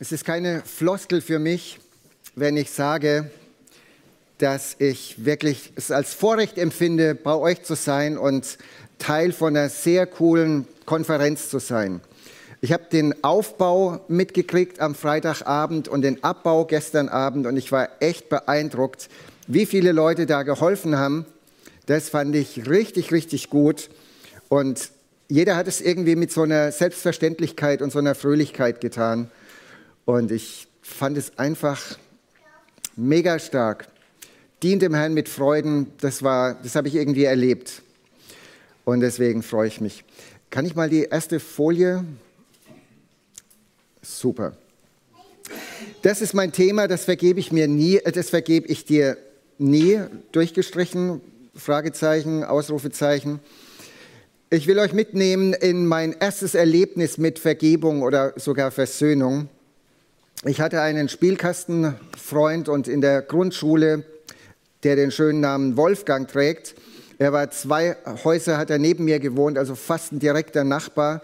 Es ist keine Floskel für mich, wenn ich sage, dass ich wirklich es als Vorrecht empfinde, bei euch zu sein und Teil von einer sehr coolen Konferenz zu sein. Ich habe den Aufbau mitgekriegt am Freitagabend und den Abbau gestern Abend und ich war echt beeindruckt, wie viele Leute da geholfen haben. Das fand ich richtig, richtig gut. Und jeder hat es irgendwie mit so einer Selbstverständlichkeit und so einer Fröhlichkeit getan. Und ich fand es einfach mega stark. Dient dem Herrn mit Freuden, das, das habe ich irgendwie erlebt. Und deswegen freue ich mich. Kann ich mal die erste Folie? Super. Das ist mein Thema, das vergebe ich mir nie, äh, das vergebe ich dir nie, durchgestrichen, Fragezeichen, Ausrufezeichen. Ich will euch mitnehmen in mein erstes Erlebnis mit Vergebung oder sogar Versöhnung. Ich hatte einen Spielkastenfreund und in der Grundschule, der den schönen Namen Wolfgang trägt. Er war zwei Häuser, hat er neben mir gewohnt, also fast ein direkter Nachbar.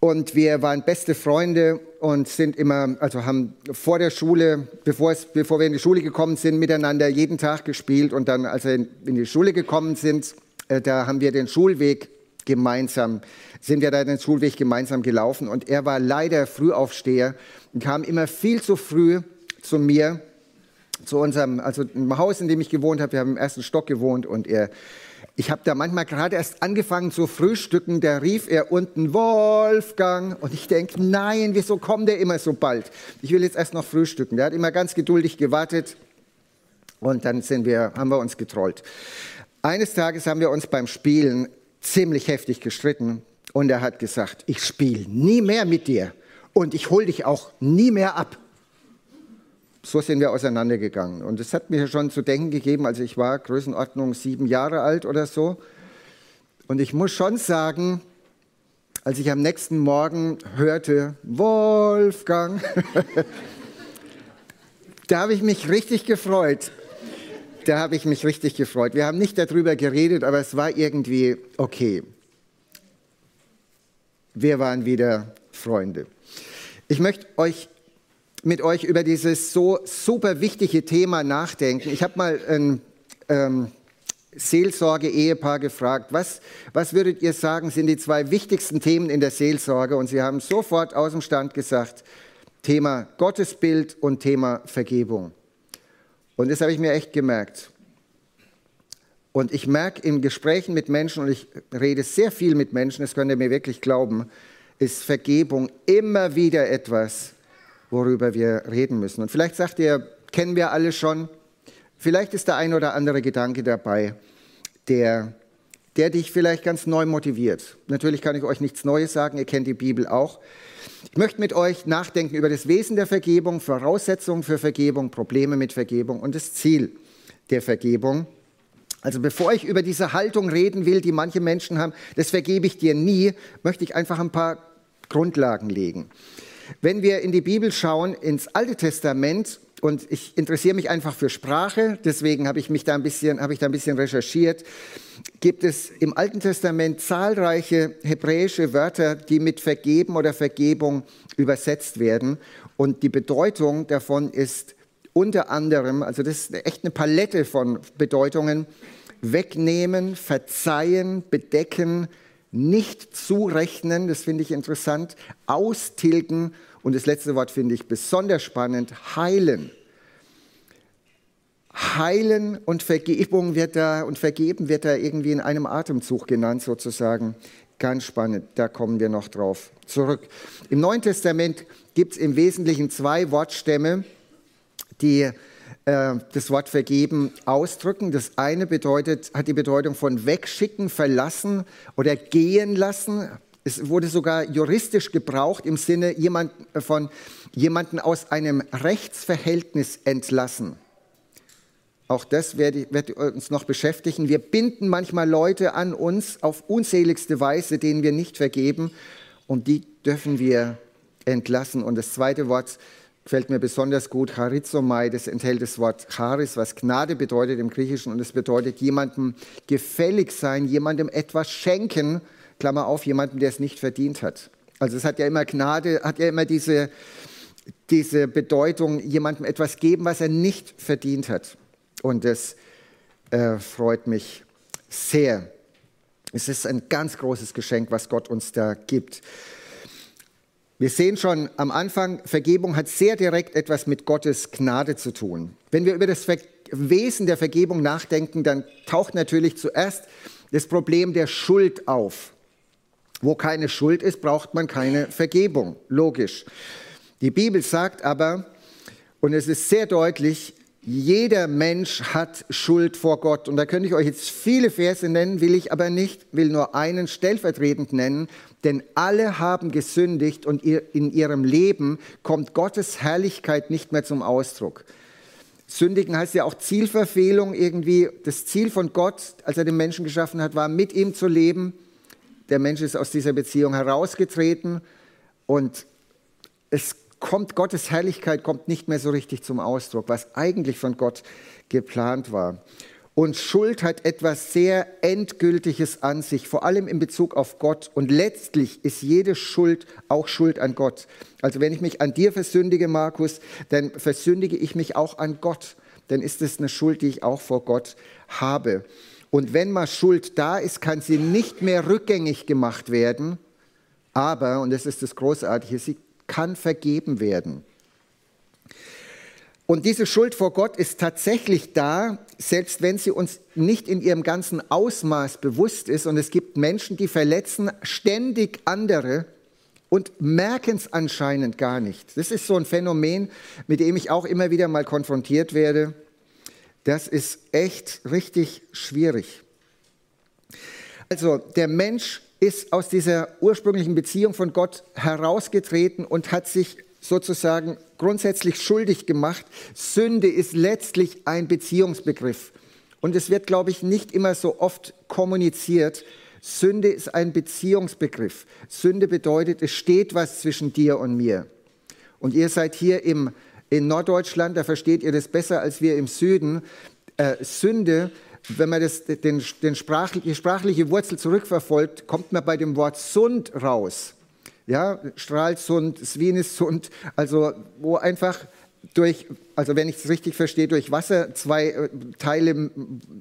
Und wir waren beste Freunde und sind immer, also haben vor der Schule, bevor, es, bevor wir in die Schule gekommen sind, miteinander jeden Tag gespielt. Und dann, als wir in die Schule gekommen sind, äh, da haben wir den Schulweg gemeinsam, sind wir da den Schulweg gemeinsam gelaufen. Und er war leider Frühaufsteher und kam immer viel zu früh zu mir, zu unserem, also im Haus, in dem ich gewohnt habe. Wir haben im ersten Stock gewohnt und er, ich habe da manchmal gerade erst angefangen zu frühstücken, da rief er unten Wolfgang und ich denke, nein, wieso kommt der immer so bald? Ich will jetzt erst noch frühstücken. Der hat immer ganz geduldig gewartet und dann sind wir, haben wir uns getrollt. Eines Tages haben wir uns beim Spielen ziemlich heftig gestritten und er hat gesagt, ich spiele nie mehr mit dir und ich hole dich auch nie mehr ab. So sind wir auseinandergegangen. Und es hat mir schon zu denken gegeben, also ich war Größenordnung sieben Jahre alt oder so. Und ich muss schon sagen, als ich am nächsten Morgen hörte, Wolfgang, da habe ich mich richtig gefreut. Da habe ich mich richtig gefreut. Wir haben nicht darüber geredet, aber es war irgendwie okay. Wir waren wieder Freunde. Ich möchte euch mit euch über dieses so super wichtige Thema nachdenken. Ich habe mal ein ähm, Seelsorge-Ehepaar gefragt, was, was würdet ihr sagen, sind die zwei wichtigsten Themen in der Seelsorge? Und sie haben sofort aus dem Stand gesagt, Thema Gottesbild und Thema Vergebung. Und das habe ich mir echt gemerkt. Und ich merke in Gesprächen mit Menschen, und ich rede sehr viel mit Menschen, das könnt ihr mir wirklich glauben, ist Vergebung immer wieder etwas, worüber wir reden müssen. Und vielleicht sagt ihr, kennen wir alle schon, vielleicht ist der ein oder andere Gedanke dabei, der, der dich vielleicht ganz neu motiviert. Natürlich kann ich euch nichts Neues sagen, ihr kennt die Bibel auch. Ich möchte mit euch nachdenken über das Wesen der Vergebung, Voraussetzungen für Vergebung, Probleme mit Vergebung und das Ziel der Vergebung. Also bevor ich über diese Haltung reden will, die manche Menschen haben, das vergebe ich dir nie, möchte ich einfach ein paar Grundlagen legen. Wenn wir in die Bibel schauen, ins Alte Testament, und ich interessiere mich einfach für Sprache, deswegen habe ich mich da ein bisschen, habe ich da ein bisschen recherchiert, gibt es im Alten Testament zahlreiche hebräische Wörter, die mit vergeben oder Vergebung übersetzt werden. Und die Bedeutung davon ist unter anderem, also das ist echt eine Palette von Bedeutungen, wegnehmen, verzeihen, bedecken, nicht zurechnen, das finde ich interessant, austilgen und das letzte Wort finde ich besonders spannend, heilen. Heilen und Vergebung wird da und vergeben wird da irgendwie in einem Atemzug genannt sozusagen. Ganz spannend, da kommen wir noch drauf zurück. Im Neuen Testament gibt es im Wesentlichen zwei Wortstämme, die äh, das Wort vergeben ausdrücken. Das eine bedeutet, hat die Bedeutung von wegschicken, verlassen oder gehen lassen. Es wurde sogar juristisch gebraucht im Sinne jemand, äh, von jemanden aus einem Rechtsverhältnis entlassen. Auch das wird, wird uns noch beschäftigen. Wir binden manchmal Leute an uns auf unzähligste Weise, denen wir nicht vergeben. Und die dürfen wir entlassen. Und das zweite Wort gefällt mir besonders gut, Charizomai, das enthält das Wort Charis, was Gnade bedeutet im Griechischen und es bedeutet jemandem gefällig sein, jemandem etwas schenken, Klammer auf, jemandem, der es nicht verdient hat. Also es hat ja immer Gnade, hat ja immer diese, diese Bedeutung, jemandem etwas geben, was er nicht verdient hat. Und das äh, freut mich sehr. Es ist ein ganz großes Geschenk, was Gott uns da gibt. Wir sehen schon am Anfang, Vergebung hat sehr direkt etwas mit Gottes Gnade zu tun. Wenn wir über das Wesen der Vergebung nachdenken, dann taucht natürlich zuerst das Problem der Schuld auf. Wo keine Schuld ist, braucht man keine Vergebung. Logisch. Die Bibel sagt aber, und es ist sehr deutlich, jeder Mensch hat Schuld vor Gott. Und da könnte ich euch jetzt viele Verse nennen, will ich aber nicht, will nur einen stellvertretend nennen. Denn alle haben gesündigt und in ihrem Leben kommt Gottes Herrlichkeit nicht mehr zum Ausdruck. Sündigen heißt ja auch Zielverfehlung irgendwie. Das Ziel von Gott, als er den Menschen geschaffen hat, war, mit ihm zu leben. Der Mensch ist aus dieser Beziehung herausgetreten und es kommt Gottes Herrlichkeit kommt nicht mehr so richtig zum Ausdruck, was eigentlich von Gott geplant war. Und Schuld hat etwas sehr Endgültiges an sich, vor allem in Bezug auf Gott. Und letztlich ist jede Schuld auch Schuld an Gott. Also wenn ich mich an dir versündige, Markus, dann versündige ich mich auch an Gott. Dann ist es eine Schuld, die ich auch vor Gott habe. Und wenn mal Schuld da ist, kann sie nicht mehr rückgängig gemacht werden. Aber, und das ist das Großartige, sie kann vergeben werden. Und diese Schuld vor Gott ist tatsächlich da, selbst wenn sie uns nicht in ihrem ganzen Ausmaß bewusst ist. Und es gibt Menschen, die verletzen ständig andere und merken es anscheinend gar nicht. Das ist so ein Phänomen, mit dem ich auch immer wieder mal konfrontiert werde. Das ist echt richtig schwierig. Also der Mensch ist aus dieser ursprünglichen Beziehung von Gott herausgetreten und hat sich sozusagen grundsätzlich schuldig gemacht. Sünde ist letztlich ein Beziehungsbegriff. Und es wird, glaube ich, nicht immer so oft kommuniziert. Sünde ist ein Beziehungsbegriff. Sünde bedeutet, es steht was zwischen dir und mir. Und ihr seid hier im, in Norddeutschland, da versteht ihr das besser als wir im Süden. Äh, Sünde wenn man das, den, den sprachliche, die sprachliche Wurzel zurückverfolgt, kommt man bei dem Wort Sund raus. Ja, Stralsund, Svinesund, also wo einfach durch, also wenn ich es richtig verstehe, durch Wasser zwei äh, Teile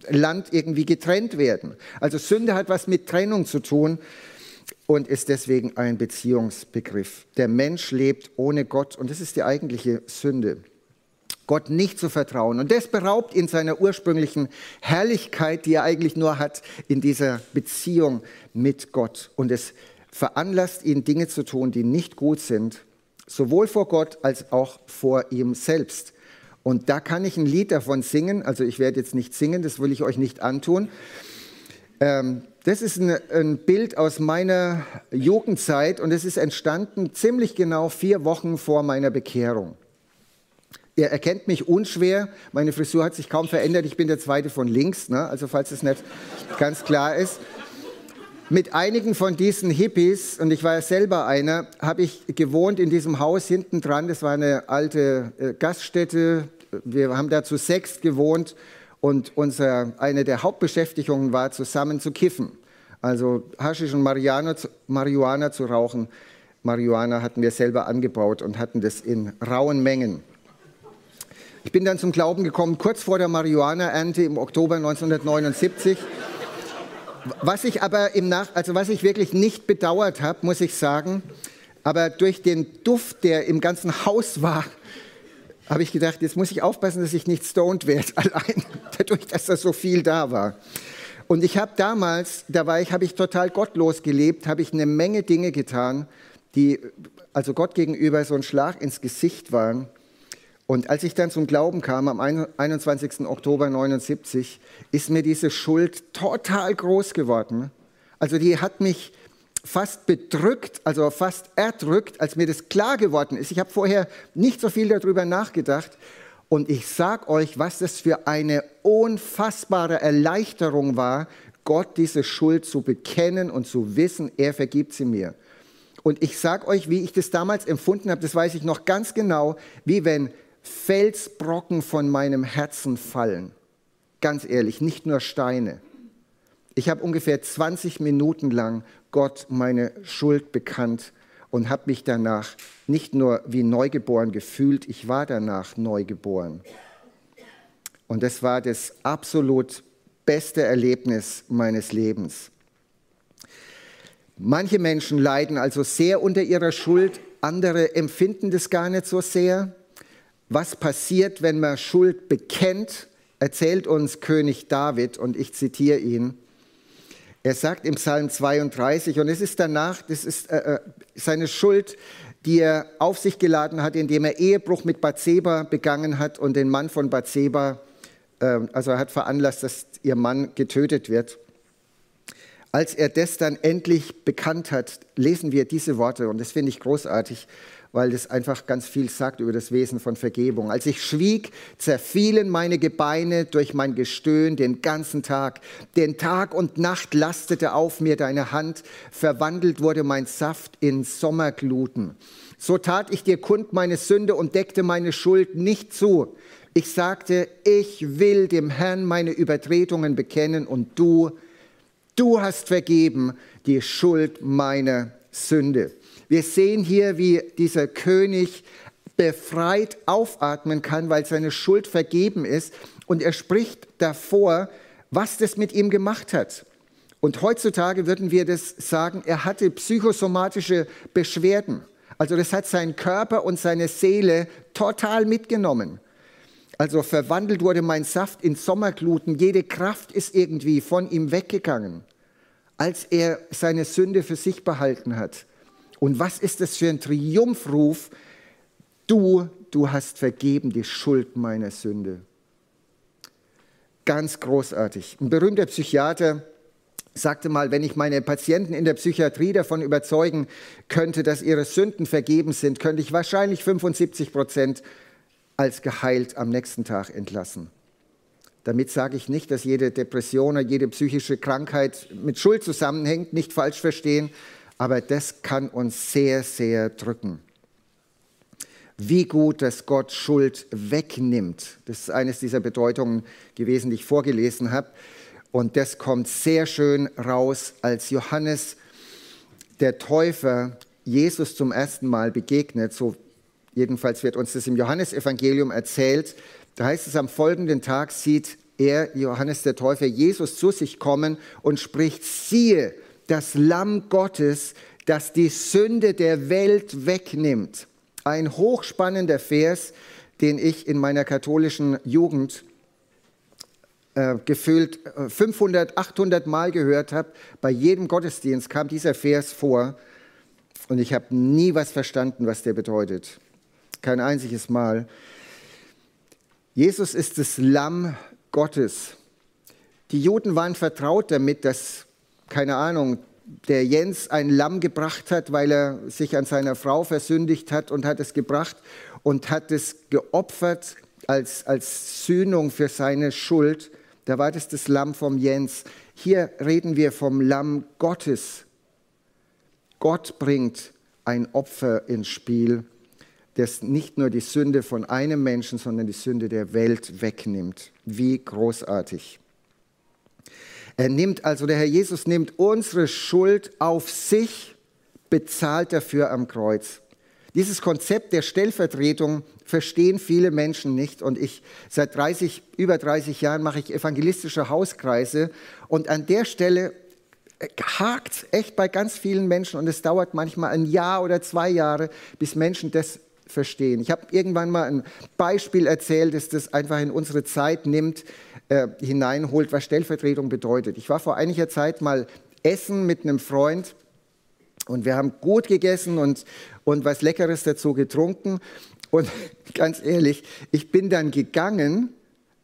Land irgendwie getrennt werden. Also Sünde hat was mit Trennung zu tun und ist deswegen ein Beziehungsbegriff. Der Mensch lebt ohne Gott und das ist die eigentliche Sünde. Gott nicht zu vertrauen. Und das beraubt ihn seiner ursprünglichen Herrlichkeit, die er eigentlich nur hat in dieser Beziehung mit Gott. Und es veranlasst ihn, Dinge zu tun, die nicht gut sind, sowohl vor Gott als auch vor ihm selbst. Und da kann ich ein Lied davon singen. Also ich werde jetzt nicht singen, das will ich euch nicht antun. Ähm, das ist ein, ein, Bild aus meiner Jugendzeit und es ist entstanden ziemlich genau vier Wochen vor meiner Bekehrung. Ihr erkennt mich unschwer. Meine Frisur hat sich kaum verändert. Ich bin der zweite von links, ne? also falls es nicht ganz klar ist. Mit einigen von diesen Hippies, und ich war ja selber einer, habe ich gewohnt in diesem Haus hinten dran. Das war eine alte äh, Gaststätte. Wir haben da zu sechs gewohnt und unser, eine der Hauptbeschäftigungen war, zusammen zu kiffen. Also Haschisch und Marihuana, Marihuana zu rauchen. Marihuana hatten wir selber angebaut und hatten das in rauen Mengen. Ich bin dann zum Glauben gekommen, kurz vor der Marihuana-Ernte im Oktober 1979. Was ich aber im Nach, also was ich wirklich nicht bedauert habe, muss ich sagen, aber durch den Duft, der im ganzen Haus war, habe ich gedacht, jetzt muss ich aufpassen, dass ich nicht stoned werde, allein dadurch, dass da so viel da war. Und ich habe damals, da war ich, habe ich total gottlos gelebt, habe ich eine Menge Dinge getan, die also Gott gegenüber so ein Schlag ins Gesicht waren. Und als ich dann zum Glauben kam, am 21. Oktober 79, ist mir diese Schuld total groß geworden. Also die hat mich fast bedrückt, also fast erdrückt, als mir das klar geworden ist. Ich habe vorher nicht so viel darüber nachgedacht. Und ich sage euch, was das für eine unfassbare Erleichterung war, Gott diese Schuld zu bekennen und zu wissen, er vergibt sie mir. Und ich sage euch, wie ich das damals empfunden habe, das weiß ich noch ganz genau, wie wenn Felsbrocken von meinem Herzen fallen. Ganz ehrlich, nicht nur Steine. Ich habe ungefähr 20 Minuten lang Gott meine Schuld bekannt und habe mich danach nicht nur wie neugeboren gefühlt, ich war danach neugeboren. Und das war das absolut beste Erlebnis meines Lebens. Manche Menschen leiden also sehr unter ihrer Schuld, andere empfinden das gar nicht so sehr. Was passiert, wenn man Schuld bekennt, erzählt uns König David und ich zitiere ihn. Er sagt im Psalm 32, und es ist danach, das ist äh, äh, seine Schuld, die er auf sich geladen hat, indem er Ehebruch mit Bathseba begangen hat und den Mann von Bathseba, äh, also er hat veranlasst, dass ihr Mann getötet wird. Als er das dann endlich bekannt hat, lesen wir diese Worte und das finde ich großartig weil das einfach ganz viel sagt über das Wesen von Vergebung. Als ich schwieg, zerfielen meine Gebeine durch mein Gestöhn den ganzen Tag. Den Tag und Nacht lastete auf mir deine Hand, verwandelt wurde mein Saft in Sommergluten. So tat ich dir kund meine Sünde und deckte meine Schuld nicht zu. Ich sagte, ich will dem Herrn meine Übertretungen bekennen und du, du hast vergeben die Schuld meiner Sünde. Wir sehen hier, wie dieser König befreit aufatmen kann, weil seine Schuld vergeben ist. Und er spricht davor, was das mit ihm gemacht hat. Und heutzutage würden wir das sagen, er hatte psychosomatische Beschwerden. Also das hat seinen Körper und seine Seele total mitgenommen. Also verwandelt wurde mein Saft in Sommergluten, jede Kraft ist irgendwie von ihm weggegangen, als er seine Sünde für sich behalten hat. Und was ist das für ein Triumphruf? Du, du hast vergeben die Schuld meiner Sünde. Ganz großartig. Ein berühmter Psychiater sagte mal, wenn ich meine Patienten in der Psychiatrie davon überzeugen könnte, dass ihre Sünden vergeben sind, könnte ich wahrscheinlich 75 Prozent als geheilt am nächsten Tag entlassen. Damit sage ich nicht, dass jede Depression oder jede psychische Krankheit mit Schuld zusammenhängt, nicht falsch verstehen, aber das kann uns sehr, sehr drücken. Wie gut, dass Gott Schuld wegnimmt. Das ist eines dieser Bedeutungen gewesen, die ich vorgelesen habe. Und das kommt sehr schön raus, als Johannes der Täufer Jesus zum ersten Mal begegnet. So jedenfalls wird uns das im Johannesevangelium erzählt. Da heißt es, am folgenden Tag sieht er, Johannes der Täufer, Jesus zu sich kommen und spricht, siehe, das Lamm Gottes, das die Sünde der Welt wegnimmt. Ein hochspannender Vers, den ich in meiner katholischen Jugend äh, gefühlt 500, äh, 800 Mal gehört habe. Bei jedem Gottesdienst kam dieser Vers vor und ich habe nie was verstanden, was der bedeutet. Kein einziges Mal. Jesus ist das Lamm Gottes. Die Juden waren vertraut damit, dass keine Ahnung, der Jens ein Lamm gebracht hat, weil er sich an seiner Frau versündigt hat und hat es gebracht und hat es geopfert als, als Sühnung für seine Schuld. Da war das das Lamm vom Jens. Hier reden wir vom Lamm Gottes. Gott bringt ein Opfer ins Spiel, das nicht nur die Sünde von einem Menschen, sondern die Sünde der Welt wegnimmt. Wie großartig. Er nimmt also, der Herr Jesus nimmt unsere Schuld auf sich, bezahlt dafür am Kreuz. Dieses Konzept der Stellvertretung verstehen viele Menschen nicht und ich seit 30, über 30 Jahren mache ich evangelistische Hauskreise und an der Stelle äh, hakt echt bei ganz vielen Menschen und es dauert manchmal ein Jahr oder zwei Jahre, bis Menschen das verstehen. Ich habe irgendwann mal ein Beispiel erzählt, das das einfach in unsere Zeit nimmt äh, hineinholt, was Stellvertretung bedeutet. Ich war vor einiger Zeit mal essen mit einem Freund und wir haben gut gegessen und, und was Leckeres dazu getrunken. Und ganz ehrlich, ich bin dann gegangen,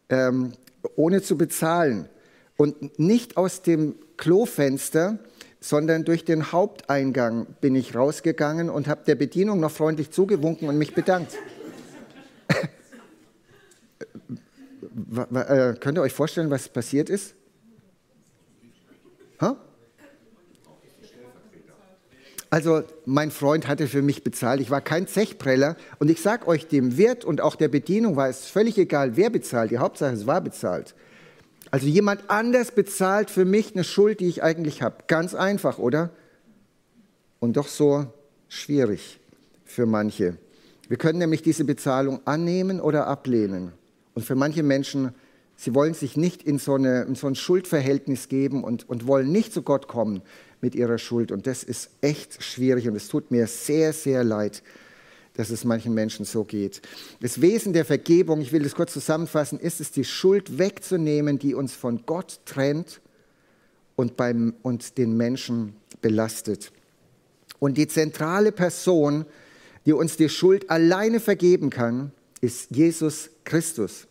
ähm, ohne zu bezahlen. Und nicht aus dem Klofenster, sondern durch den Haupteingang bin ich rausgegangen und habe der Bedienung noch freundlich zugewunken und mich bedankt. Äh, könnt ihr euch vorstellen, was passiert ist? Ha? Also mein Freund hatte für mich bezahlt. Ich war kein Zechpreller. Und ich sage euch, dem Wirt und auch der Bedienung war es völlig egal, wer bezahlt. Die Hauptsache, es war bezahlt. Also jemand anders bezahlt für mich eine Schuld, die ich eigentlich habe. Ganz einfach, oder? Und doch so schwierig für manche. Wir können nämlich diese Bezahlung annehmen oder ablehnen. Und für manche Menschen, sie wollen sich nicht in so, eine, in so ein Schuldverhältnis geben und, und wollen nicht zu Gott kommen mit ihrer Schuld. Und das ist echt schwierig und es tut mir sehr, sehr leid, dass es manchen Menschen so geht. Das Wesen der Vergebung, ich will das kurz zusammenfassen, ist es, die Schuld wegzunehmen, die uns von Gott trennt und, beim, und den Menschen belastet. Und die zentrale Person, die uns die Schuld alleine vergeben kann, ist Jesus Christus,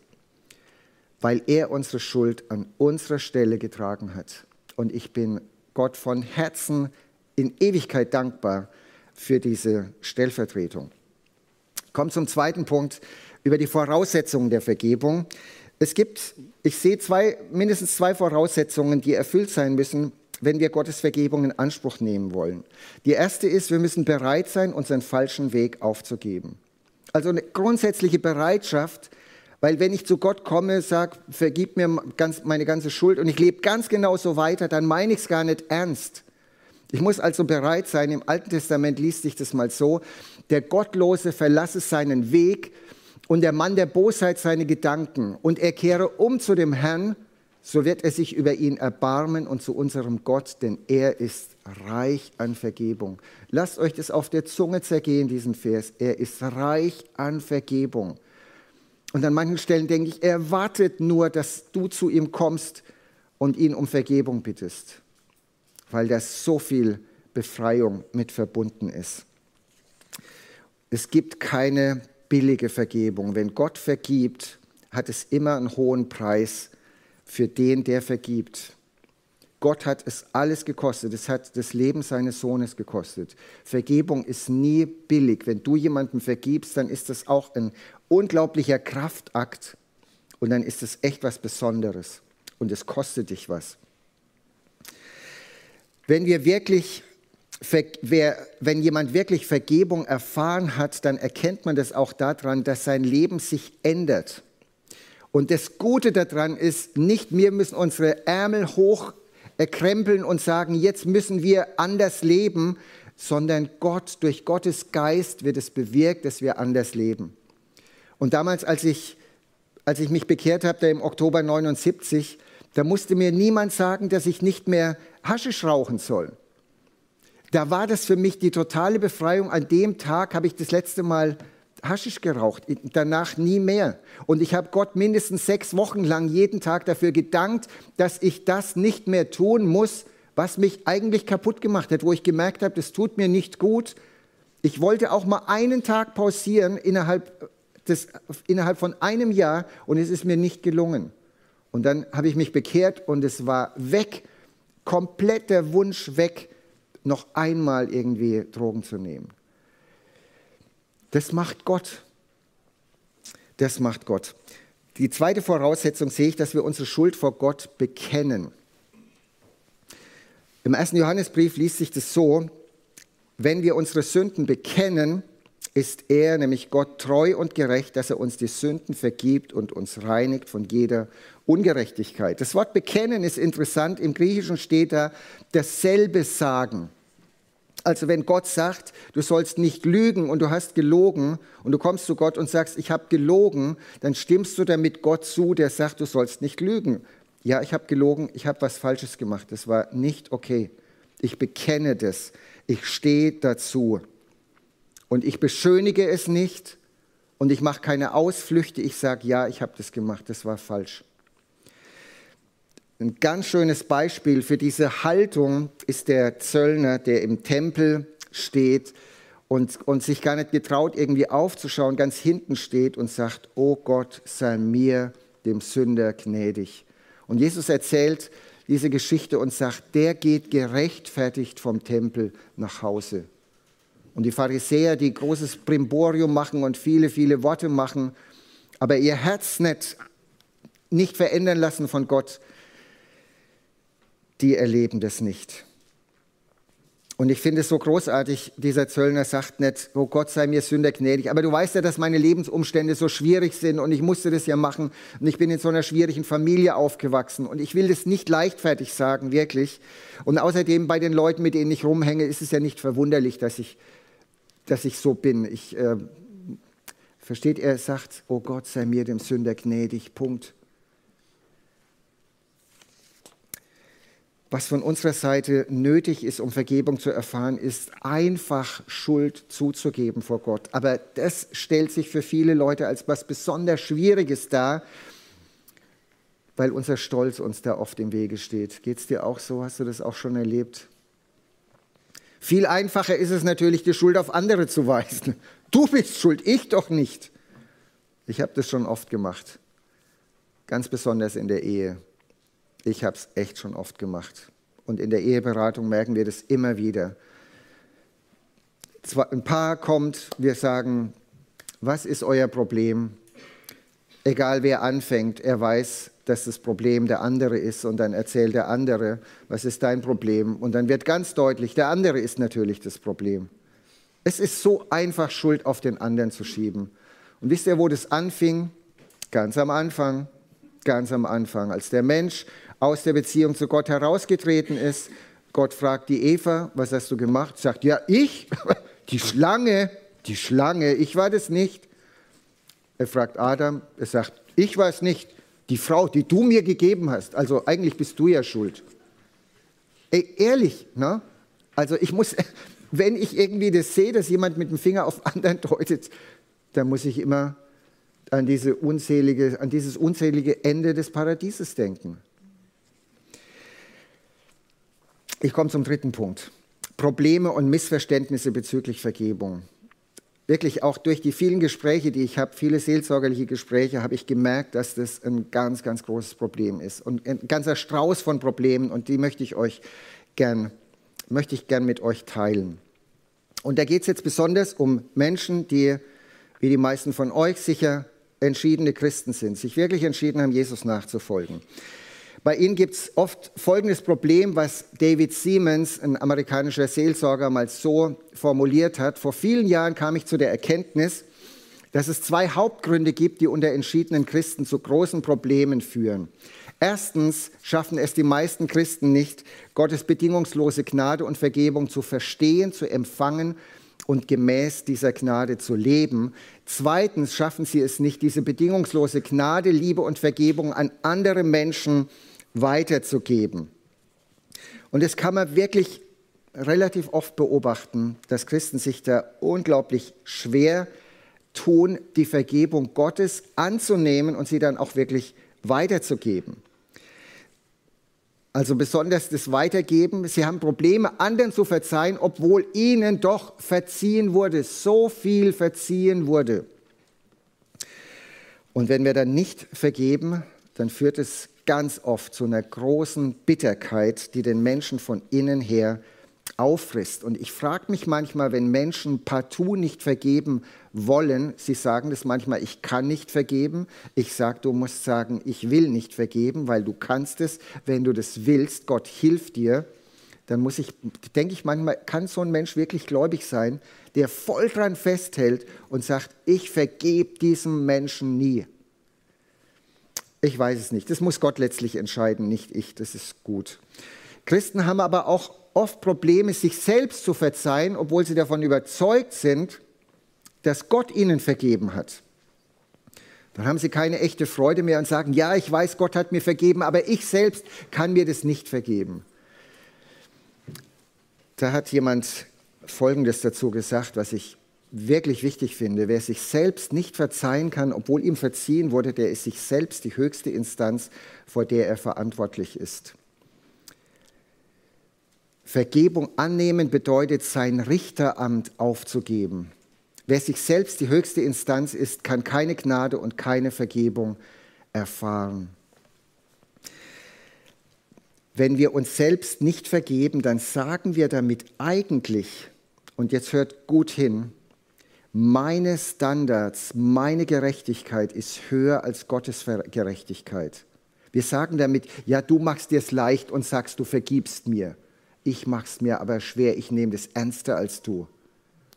weil er unsere Schuld an unserer Stelle getragen hat. Und ich bin Gott von Herzen in Ewigkeit dankbar für diese Stellvertretung. Kommt zum zweiten Punkt über die Voraussetzungen der Vergebung. Es gibt, ich sehe zwei, mindestens zwei Voraussetzungen, die erfüllt sein müssen, wenn wir Gottes Vergebung in Anspruch nehmen wollen. Die erste ist, wir müssen bereit sein, unseren falschen Weg aufzugeben. Also eine grundsätzliche Bereitschaft, weil wenn ich zu Gott komme, sage, vergib mir ganz, meine ganze Schuld und ich lebe ganz genau so weiter, dann meine ich es gar nicht ernst. Ich muss also bereit sein, im Alten Testament liest sich das mal so, der Gottlose verlasse seinen Weg und der Mann der Bosheit seine Gedanken und er kehre um zu dem Herrn so wird er sich über ihn erbarmen und zu unserem Gott, denn er ist reich an Vergebung. Lasst euch das auf der Zunge zergehen, diesen Vers. Er ist reich an Vergebung. Und an manchen Stellen denke ich, er wartet nur, dass du zu ihm kommst und ihn um Vergebung bittest, weil da so viel Befreiung mit verbunden ist. Es gibt keine billige Vergebung. Wenn Gott vergibt, hat es immer einen hohen Preis für den, der vergibt. Gott hat es alles gekostet. Es hat das Leben seines Sohnes gekostet. Vergebung ist nie billig. Wenn du jemandem vergibst, dann ist das auch ein unglaublicher Kraftakt. Und dann ist es echt was Besonderes. Und es kostet dich was. Wenn wir wirklich wenn jemand wirklich Vergebung erfahren hat, dann erkennt man das auch daran, dass sein Leben sich ändert. Und das Gute daran ist, nicht wir müssen unsere Ärmel hochkrempeln und sagen, jetzt müssen wir anders leben, sondern Gott, durch Gottes Geist wird es bewirkt, dass wir anders leben. Und damals, als ich, als ich mich bekehrt habe, da im Oktober 79, da musste mir niemand sagen, dass ich nicht mehr Haschisch rauchen soll. Da war das für mich die totale Befreiung. An dem Tag habe ich das letzte Mal Haschisch geraucht, danach nie mehr. Und ich habe Gott mindestens sechs Wochen lang jeden Tag dafür gedankt, dass ich das nicht mehr tun muss, was mich eigentlich kaputt gemacht hat, wo ich gemerkt habe, das tut mir nicht gut. Ich wollte auch mal einen Tag pausieren innerhalb, des, innerhalb von einem Jahr und es ist mir nicht gelungen. Und dann habe ich mich bekehrt und es war weg, komplett der Wunsch weg, noch einmal irgendwie Drogen zu nehmen. Das macht Gott. Das macht Gott. Die zweite Voraussetzung sehe ich, dass wir unsere Schuld vor Gott bekennen. Im ersten Johannesbrief liest sich das so, wenn wir unsere Sünden bekennen, ist er, nämlich Gott, treu und gerecht, dass er uns die Sünden vergibt und uns reinigt von jeder Ungerechtigkeit. Das Wort bekennen ist interessant. Im Griechischen steht da dasselbe sagen. Also wenn Gott sagt, du sollst nicht lügen und du hast gelogen und du kommst zu Gott und sagst, ich habe gelogen, dann stimmst du damit Gott zu, der sagt, du sollst nicht lügen. Ja, ich habe gelogen, ich habe was Falsches gemacht, das war nicht okay. Ich bekenne das, ich stehe dazu. Und ich beschönige es nicht und ich mache keine Ausflüchte, ich sage, ja, ich habe das gemacht, das war falsch. Ein ganz schönes Beispiel für diese Haltung ist der Zöllner, der im Tempel steht und, und sich gar nicht getraut, irgendwie aufzuschauen, ganz hinten steht und sagt, oh Gott, sei mir, dem Sünder, gnädig. Und Jesus erzählt diese Geschichte und sagt, der geht gerechtfertigt vom Tempel nach Hause. Und die Pharisäer, die großes Brimborium machen und viele, viele Worte machen, aber ihr Herz nicht, nicht verändern lassen von Gott, die erleben das nicht. Und ich finde es so großartig, dieser Zöllner sagt nicht, oh Gott sei mir Sünder gnädig, aber du weißt ja, dass meine Lebensumstände so schwierig sind und ich musste das ja machen und ich bin in so einer schwierigen Familie aufgewachsen und ich will das nicht leichtfertig sagen, wirklich. Und außerdem bei den Leuten, mit denen ich rumhänge, ist es ja nicht verwunderlich, dass ich dass ich so bin. Ich, äh, versteht, er sagt, oh Gott, sei mir dem Sünder gnädig, Punkt. Was von unserer Seite nötig ist, um Vergebung zu erfahren, ist einfach Schuld zuzugeben vor Gott. Aber das stellt sich für viele Leute als was besonders Schwieriges dar, weil unser Stolz uns da oft im Wege steht. Geht es dir auch so? Hast du das auch schon erlebt? Viel einfacher ist es natürlich, die Schuld auf andere zu weisen. Du bist schuld, ich doch nicht. Ich habe das schon oft gemacht, ganz besonders in der Ehe. Ich habe es echt schon oft gemacht. Und in der Eheberatung merken wir das immer wieder. Ein Paar kommt, wir sagen, was ist euer Problem? Egal wer anfängt, er weiß, dass das Problem der andere ist und dann erzählt der andere, was ist dein Problem? Und dann wird ganz deutlich, der andere ist natürlich das Problem. Es ist so einfach, Schuld auf den anderen zu schieben. Und wisst ihr, wo das anfing? Ganz am Anfang, ganz am Anfang, als der Mensch aus der Beziehung zu Gott herausgetreten ist. Gott fragt die Eva, was hast du gemacht? Sagt, ja, ich, die Schlange, die Schlange, ich war das nicht. Er fragt Adam, er sagt, ich war es nicht, die Frau, die du mir gegeben hast. Also eigentlich bist du ja schuld. Ey, ehrlich, ne? Also ich muss, wenn ich irgendwie das sehe, dass jemand mit dem Finger auf anderen deutet, dann muss ich immer an, diese unzählige, an dieses unzählige Ende des Paradieses denken. Ich komme zum dritten Punkt. Probleme und Missverständnisse bezüglich Vergebung. Wirklich auch durch die vielen Gespräche, die ich habe, viele seelsorgerliche Gespräche, habe ich gemerkt, dass das ein ganz, ganz großes Problem ist. Und ein ganzer Strauß von Problemen und die möchte ich euch gern, möchte ich gern mit euch teilen. Und da geht es jetzt besonders um Menschen, die, wie die meisten von euch sicher entschiedene Christen sind, sich wirklich entschieden haben, Jesus nachzufolgen. Bei ihnen gibt es oft folgendes Problem, was David Siemens, ein amerikanischer Seelsorger, mal so formuliert hat. Vor vielen Jahren kam ich zu der Erkenntnis, dass es zwei Hauptgründe gibt, die unter entschiedenen Christen zu großen Problemen führen. Erstens schaffen es die meisten Christen nicht, Gottes bedingungslose Gnade und Vergebung zu verstehen, zu empfangen und gemäß dieser Gnade zu leben. Zweitens schaffen sie es nicht, diese bedingungslose Gnade, Liebe und Vergebung an andere Menschen zu weiterzugeben. Und das kann man wirklich relativ oft beobachten, dass Christen sich da unglaublich schwer tun, die Vergebung Gottes anzunehmen und sie dann auch wirklich weiterzugeben. Also besonders das Weitergeben. Sie haben Probleme, anderen zu verzeihen, obwohl ihnen doch verziehen wurde, so viel verziehen wurde. Und wenn wir dann nicht vergeben, dann führt es ganz oft zu einer großen Bitterkeit, die den Menschen von innen her auffrisst. Und ich frage mich manchmal, wenn Menschen partout nicht vergeben wollen, sie sagen das manchmal, ich kann nicht vergeben. Ich sage, du musst sagen, ich will nicht vergeben, weil du kannst es, wenn du das willst. Gott hilft dir. Dann muss ich, denke ich manchmal, kann so ein Mensch wirklich gläubig sein, der voll dran festhält und sagt, ich vergebe diesem Menschen nie. Ich weiß es nicht. Das muss Gott letztlich entscheiden, nicht ich. Das ist gut. Christen haben aber auch oft Probleme, sich selbst zu verzeihen, obwohl sie davon überzeugt sind, dass Gott ihnen vergeben hat. Dann haben sie keine echte Freude mehr und sagen, ja, ich weiß, Gott hat mir vergeben, aber ich selbst kann mir das nicht vergeben. Da hat jemand Folgendes dazu gesagt, was ich wirklich wichtig finde. Wer sich selbst nicht verzeihen kann, obwohl ihm verziehen wurde, der ist sich selbst die höchste Instanz, vor der er verantwortlich ist. Vergebung annehmen bedeutet, sein Richteramt aufzugeben. Wer sich selbst die höchste Instanz ist, kann keine Gnade und keine Vergebung erfahren. Wenn wir uns selbst nicht vergeben, dann sagen wir damit eigentlich, und jetzt hört gut hin, meine Standards, meine Gerechtigkeit ist höher als Gottes Gerechtigkeit. Wir sagen damit, ja, du machst dir es leicht und sagst, du vergibst mir. Ich mach's mir aber schwer, ich nehme das ernster als du.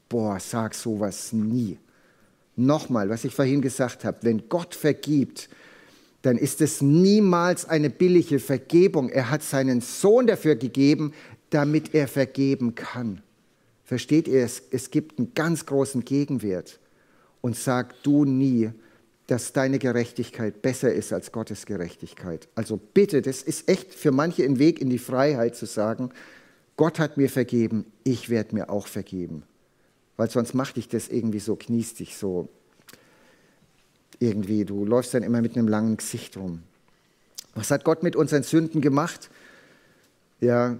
Boah, sag sowas nie. Nochmal, was ich vorhin gesagt habe, wenn Gott vergibt, dann ist es niemals eine billige Vergebung. Er hat seinen Sohn dafür gegeben, damit er vergeben kann. Versteht ihr es? Es gibt einen ganz großen Gegenwert. Und sag du nie, dass deine Gerechtigkeit besser ist als Gottes Gerechtigkeit. Also bitte, das ist echt für manche ein Weg in die Freiheit zu sagen, Gott hat mir vergeben, ich werde mir auch vergeben. Weil sonst macht dich das irgendwie so, kniest dich so. Irgendwie, du läufst dann immer mit einem langen Gesicht rum. Was hat Gott mit unseren Sünden gemacht? Ja,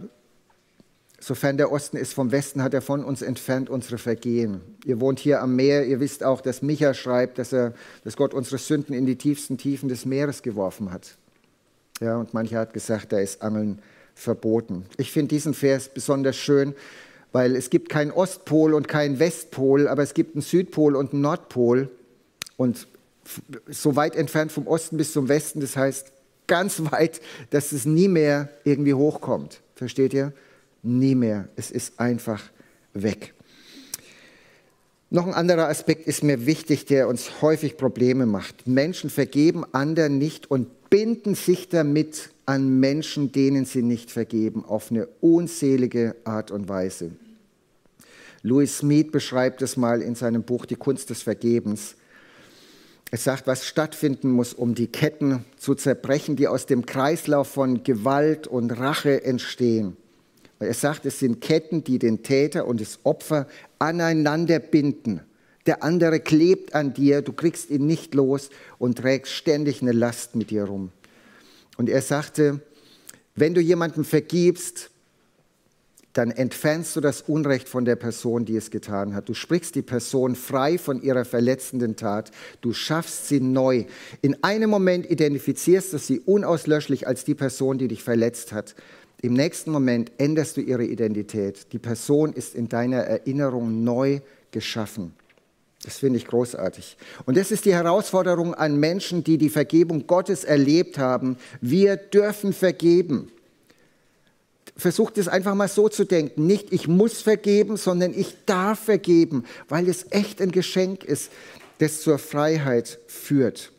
Sofern der Osten ist vom Westen, hat er von uns entfernt unsere Vergehen. Ihr wohnt hier am Meer, ihr wisst auch, dass Micha schreibt, dass, er, dass Gott unsere Sünden in die tiefsten Tiefen des Meeres geworfen hat. Ja, und mancher hat gesagt, da ist Angeln verboten. Ich finde diesen Vers besonders schön, weil es gibt keinen Ostpol und keinen Westpol, aber es gibt einen Südpol und einen Nordpol. Und so weit entfernt vom Osten bis zum Westen, das heißt ganz weit, dass es nie mehr irgendwie hochkommt. Versteht ihr? nie mehr. Es ist einfach weg. Noch ein anderer Aspekt ist mir wichtig, der uns häufig Probleme macht. Menschen vergeben anderen nicht und binden sich damit an Menschen, denen sie nicht vergeben, auf eine unselige Art und Weise. Louis Smith beschreibt es mal in seinem Buch Die Kunst des Vergebens. Er sagt, was stattfinden muss, um die Ketten zu zerbrechen, die aus dem Kreislauf von Gewalt und Rache entstehen. Er sagt, es sind Ketten, die den Täter und das Opfer aneinander binden. Der andere klebt an dir, du kriegst ihn nicht los und trägst ständig eine Last mit dir rum. Und er sagte, wenn du jemandem vergibst, dann entfernst du das Unrecht von der Person, die es getan hat. Du sprichst die Person frei von ihrer verletzenden Tat. Du schaffst sie neu. In einem Moment identifizierst du sie unauslöschlich als die Person, die dich verletzt hat. Im nächsten Moment änderst du ihre Identität. Die Person ist in deiner Erinnerung neu geschaffen. Das finde ich großartig. Und das ist die Herausforderung an Menschen, die die Vergebung Gottes erlebt haben. Wir dürfen vergeben. Versucht es einfach mal so zu denken. Nicht ich muss vergeben, sondern ich darf vergeben, weil es echt ein Geschenk ist, das zur Freiheit führt.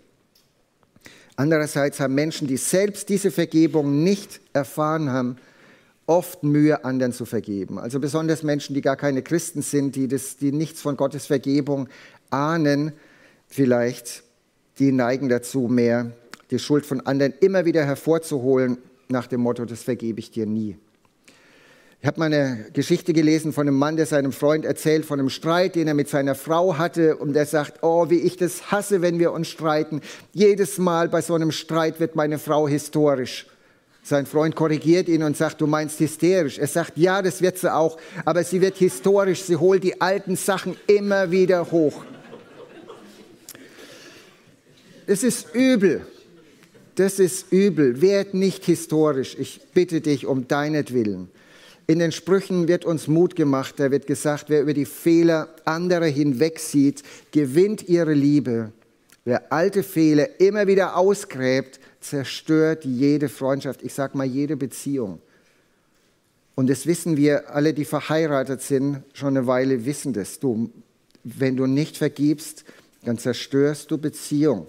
Andererseits haben Menschen, die selbst diese Vergebung nicht erfahren haben, oft Mühe, anderen zu vergeben. Also besonders Menschen, die gar keine Christen sind, die, das, die nichts von Gottes Vergebung ahnen, vielleicht, die neigen dazu, mehr die Schuld von anderen immer wieder hervorzuholen, nach dem Motto, das vergebe ich dir nie. Ich habe mal eine Geschichte gelesen von einem Mann, der seinem Freund erzählt von einem Streit, den er mit seiner Frau hatte. Und er sagt, oh, wie ich das hasse, wenn wir uns streiten. Jedes Mal bei so einem Streit wird meine Frau historisch. Sein Freund korrigiert ihn und sagt, du meinst hysterisch. Er sagt, ja, das wird sie auch, aber sie wird historisch. Sie holt die alten Sachen immer wieder hoch. Das ist übel. Das ist übel. Werd nicht historisch. Ich bitte dich um deinetwillen. In den Sprüchen wird uns Mut gemacht, da wird gesagt, wer über die Fehler anderer hinwegsieht, gewinnt ihre Liebe. Wer alte Fehler immer wieder ausgräbt, zerstört jede Freundschaft, ich sage mal jede Beziehung. Und das wissen wir, alle, die verheiratet sind, schon eine Weile wissen das. Du, wenn du nicht vergibst, dann zerstörst du Beziehung.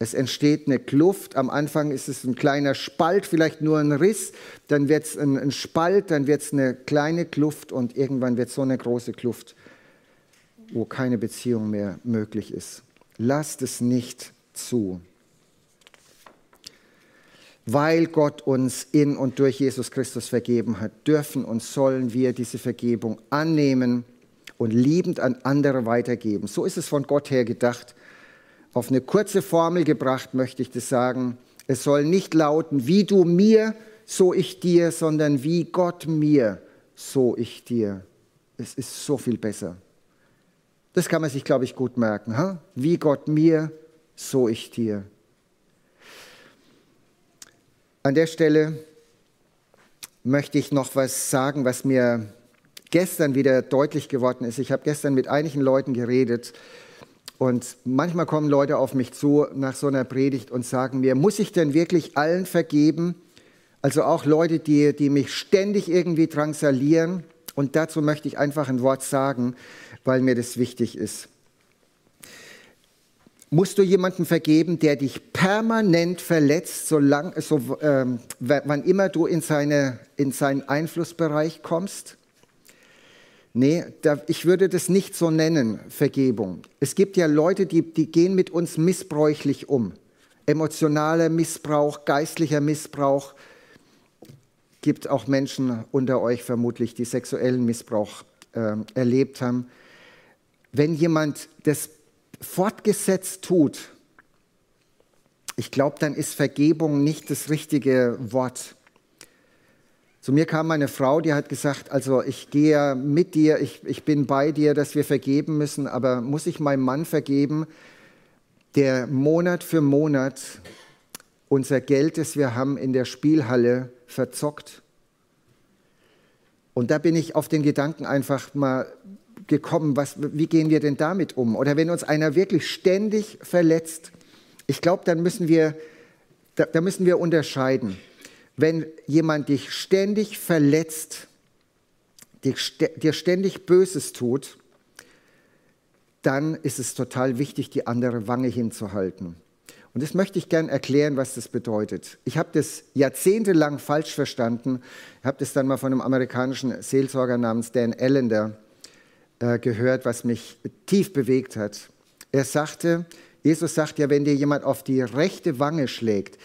Es entsteht eine Kluft. Am Anfang ist es ein kleiner Spalt, vielleicht nur ein Riss. Dann wird es ein, ein, Spalt, dann wird es eine kleine Kluft und irgendwann wird es so eine große Kluft, wo keine Beziehung mehr möglich ist. Lasst es nicht zu. Weil Gott uns in und durch Jesus Christus vergeben hat, dürfen und sollen wir diese Vergebung annehmen und liebend an andere weitergeben. So ist es von Gott her gedacht. Auf eine kurze Formel gebracht möchte ich das sagen. Es soll nicht lauten, wie du mir, so ich dir, sondern wie Gott mir, so ich dir. Es ist so viel besser. Das kann man sich, glaube ich, gut merken. Ha? Wie Gott mir, so ich dir. An der Stelle möchte ich noch was sagen, was mir gestern wieder deutlich geworden ist. Ich habe gestern mit einigen Leuten geredet, und manchmal kommen Leute auf mich zu nach so einer Predigt und sagen mir, muss ich denn wirklich allen vergeben? Also auch Leute, die, die mich ständig irgendwie drangsalieren. Und dazu möchte ich einfach ein Wort sagen, weil mir das wichtig ist. Musst du jemanden vergeben, der dich permanent verletzt, solang, so, ähm, wann immer du in, seine, in seinen Einflussbereich kommst? Nee, da, ich würde das nicht so nennen, Vergebung. Es gibt ja Leute, die, die gehen mit uns missbräuchlich um. Emotionaler Missbrauch, geistlicher Missbrauch. Gibt auch Menschen unter euch vermutlich, die sexuellen Missbrauch äh, erlebt haben. Wenn jemand das fortgesetzt tut, ich glaube, dann ist Vergebung nicht das richtige Wort. Zu mir kam meine Frau, die hat gesagt, also ich gehe mit dir, ich, ich bin bei dir, dass wir vergeben müssen, aber muss ich meinem Mann vergeben, der Monat für Monat unser Geld, das wir haben, in der Spielhalle verzockt? Und da bin ich auf den Gedanken einfach mal gekommen, was, wie gehen wir denn damit um? Oder wenn uns einer wirklich ständig verletzt, ich glaube, dann müssen wir, da, da müssen wir unterscheiden wenn jemand dich ständig verletzt, dir ständig Böses tut, dann ist es total wichtig, die andere Wange hinzuhalten. Und das möchte ich gern erklären, was das bedeutet. Ich habe das jahrzehntelang falsch verstanden. Ich habe das dann mal von einem amerikanischen Seelsorger namens Dan Allender äh, gehört, was mich tief bewegt hat. Er sagte, Jesus sagt ja, wenn dir jemand auf die rechte Wange schlägt,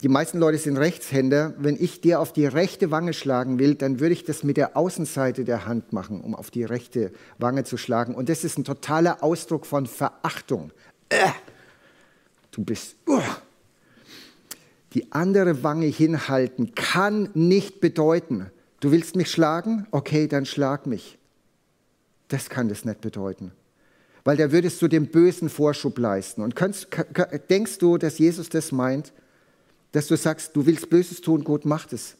die meisten Leute sind Rechtshänder. Wenn ich dir auf die rechte Wange schlagen will, dann würde ich das mit der Außenseite der Hand machen, um auf die rechte Wange zu schlagen. Und das ist ein totaler Ausdruck von Verachtung. Äh, du bist. Uh. Die andere Wange hinhalten kann nicht bedeuten, du willst mich schlagen? Okay, dann schlag mich. Das kann das nicht bedeuten. Weil da würdest du dem Bösen Vorschub leisten. Und kannst, denkst du, dass Jesus das meint? dass du sagst, du willst Böses tun, gut, mach es.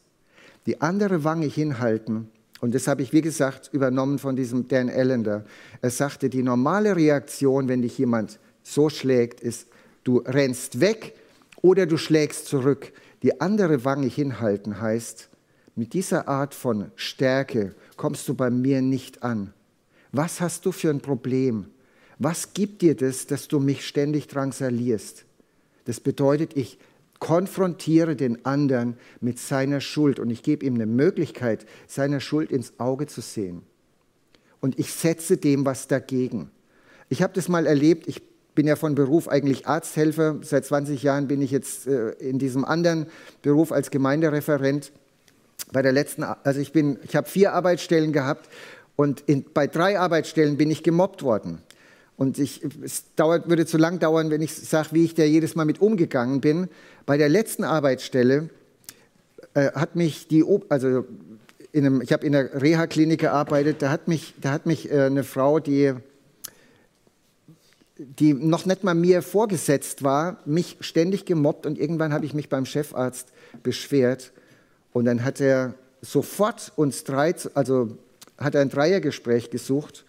Die andere Wange hinhalten, und das habe ich, wie gesagt, übernommen von diesem Dan Allender. Er sagte, die normale Reaktion, wenn dich jemand so schlägt, ist, du rennst weg oder du schlägst zurück. Die andere Wange hinhalten heißt, mit dieser Art von Stärke kommst du bei mir nicht an. Was hast du für ein Problem? Was gibt dir das, dass du mich ständig drangsalierst? Das bedeutet, ich konfrontiere den anderen mit seiner Schuld und ich gebe ihm eine Möglichkeit, seiner Schuld ins Auge zu sehen. Und ich setze dem was dagegen. Ich habe das mal erlebt, ich bin ja von Beruf eigentlich Arzthelfer, seit 20 Jahren bin ich jetzt äh, in diesem anderen Beruf als Gemeindereferent. Bei der letzten, also ich bin, ich habe vier Arbeitsstellen gehabt und in, bei drei Arbeitsstellen bin ich gemobbt worden. Und ich, es dauert, würde zu lang dauern, wenn ich sage, wie ich da jedes Mal mit umgegangen bin. Bei der letzten Arbeitsstelle äh, hat mich die, also in einem, ich habe in der Reha-Klinik gearbeitet, da hat mich, da hat mich äh, eine Frau, die, die noch nicht mal mir vorgesetzt war, mich ständig gemobbt und irgendwann habe ich mich beim Chefarzt beschwert und dann hat er sofort uns drei, also hat er ein Dreiergespräch gesucht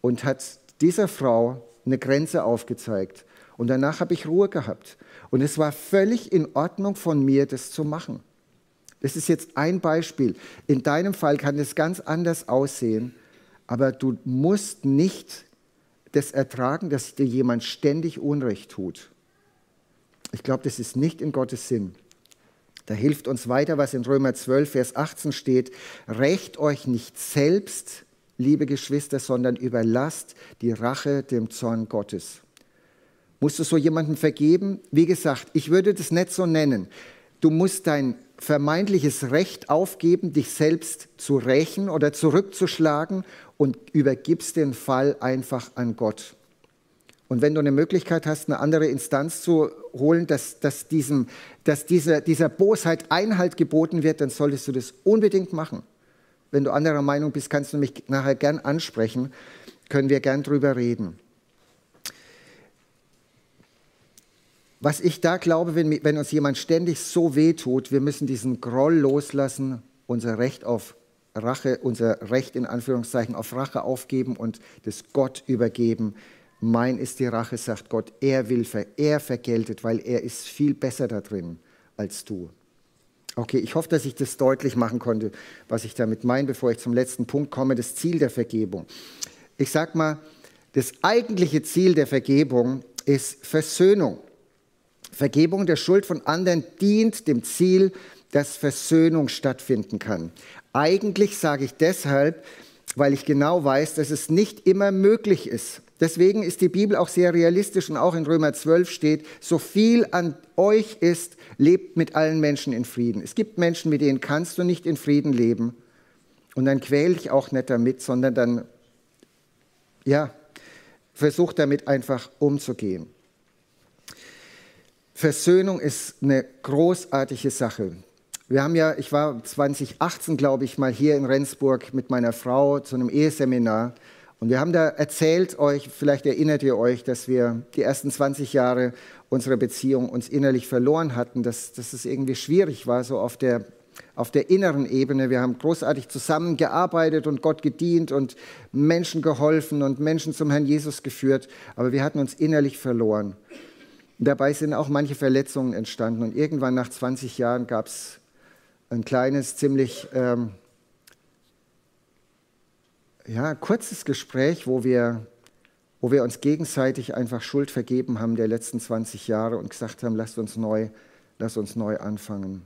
und hat dieser Frau eine Grenze aufgezeigt. Und danach habe ich Ruhe gehabt. Und es war völlig in Ordnung von mir, das zu machen. Das ist jetzt ein Beispiel. In deinem Fall kann es ganz anders aussehen, aber du musst nicht das ertragen, dass dir jemand ständig Unrecht tut. Ich glaube, das ist nicht in Gottes Sinn. Da hilft uns weiter, was in Römer 12, Vers 18 steht. Recht euch nicht selbst, liebe Geschwister, sondern überlasst die Rache dem Zorn Gottes. Musst du so jemandem vergeben? Wie gesagt, ich würde das nicht so nennen. Du musst dein vermeintliches Recht aufgeben, dich selbst zu rächen oder zurückzuschlagen und übergibst den Fall einfach an Gott. Und wenn du eine Möglichkeit hast, eine andere Instanz zu holen, dass, dass, diesem, dass dieser, dieser Bosheit Einhalt geboten wird, dann solltest du das unbedingt machen. Wenn du anderer Meinung bist, kannst du mich nachher gern ansprechen, können wir gern drüber reden. Was ich da glaube, wenn, wenn uns jemand ständig so wehtut, wir müssen diesen Groll loslassen, unser Recht auf Rache, unser Recht in Anführungszeichen auf Rache aufgeben und das Gott übergeben. Mein ist die Rache, sagt Gott. Er will, er vergeltet, weil er ist viel besser da drin als du. Okay, ich hoffe, dass ich das deutlich machen konnte, was ich damit meine, bevor ich zum letzten Punkt komme, das Ziel der Vergebung. Ich sage mal, das eigentliche Ziel der Vergebung ist Versöhnung. Vergebung der Schuld von anderen dient dem Ziel, dass Versöhnung stattfinden kann. Eigentlich sage ich deshalb, weil ich genau weiß, dass es nicht immer möglich ist. Deswegen ist die Bibel auch sehr realistisch und auch in Römer 12 steht, so viel an euch ist, lebt mit allen Menschen in Frieden. Es gibt Menschen, mit denen kannst du nicht in Frieden leben. Und dann quäl dich auch nicht damit, sondern dann, ja, versuch damit einfach umzugehen. Versöhnung ist eine großartige Sache. Wir haben ja, ich war 2018, glaube ich, mal hier in Rendsburg mit meiner Frau zu einem Eheseminar. Und wir haben da erzählt euch, vielleicht erinnert ihr euch, dass wir die ersten 20 Jahre unserer Beziehung uns innerlich verloren hatten, dass, dass es irgendwie schwierig war, so auf der, auf der inneren Ebene. Wir haben großartig zusammengearbeitet und Gott gedient und Menschen geholfen und Menschen zum Herrn Jesus geführt, aber wir hatten uns innerlich verloren. Dabei sind auch manche Verletzungen entstanden und irgendwann nach 20 Jahren gab es ein kleines, ziemlich ähm, ja, kurzes Gespräch, wo wir, wo wir uns gegenseitig einfach Schuld vergeben haben der letzten 20 Jahre und gesagt haben, lasst uns neu, lasst uns neu anfangen.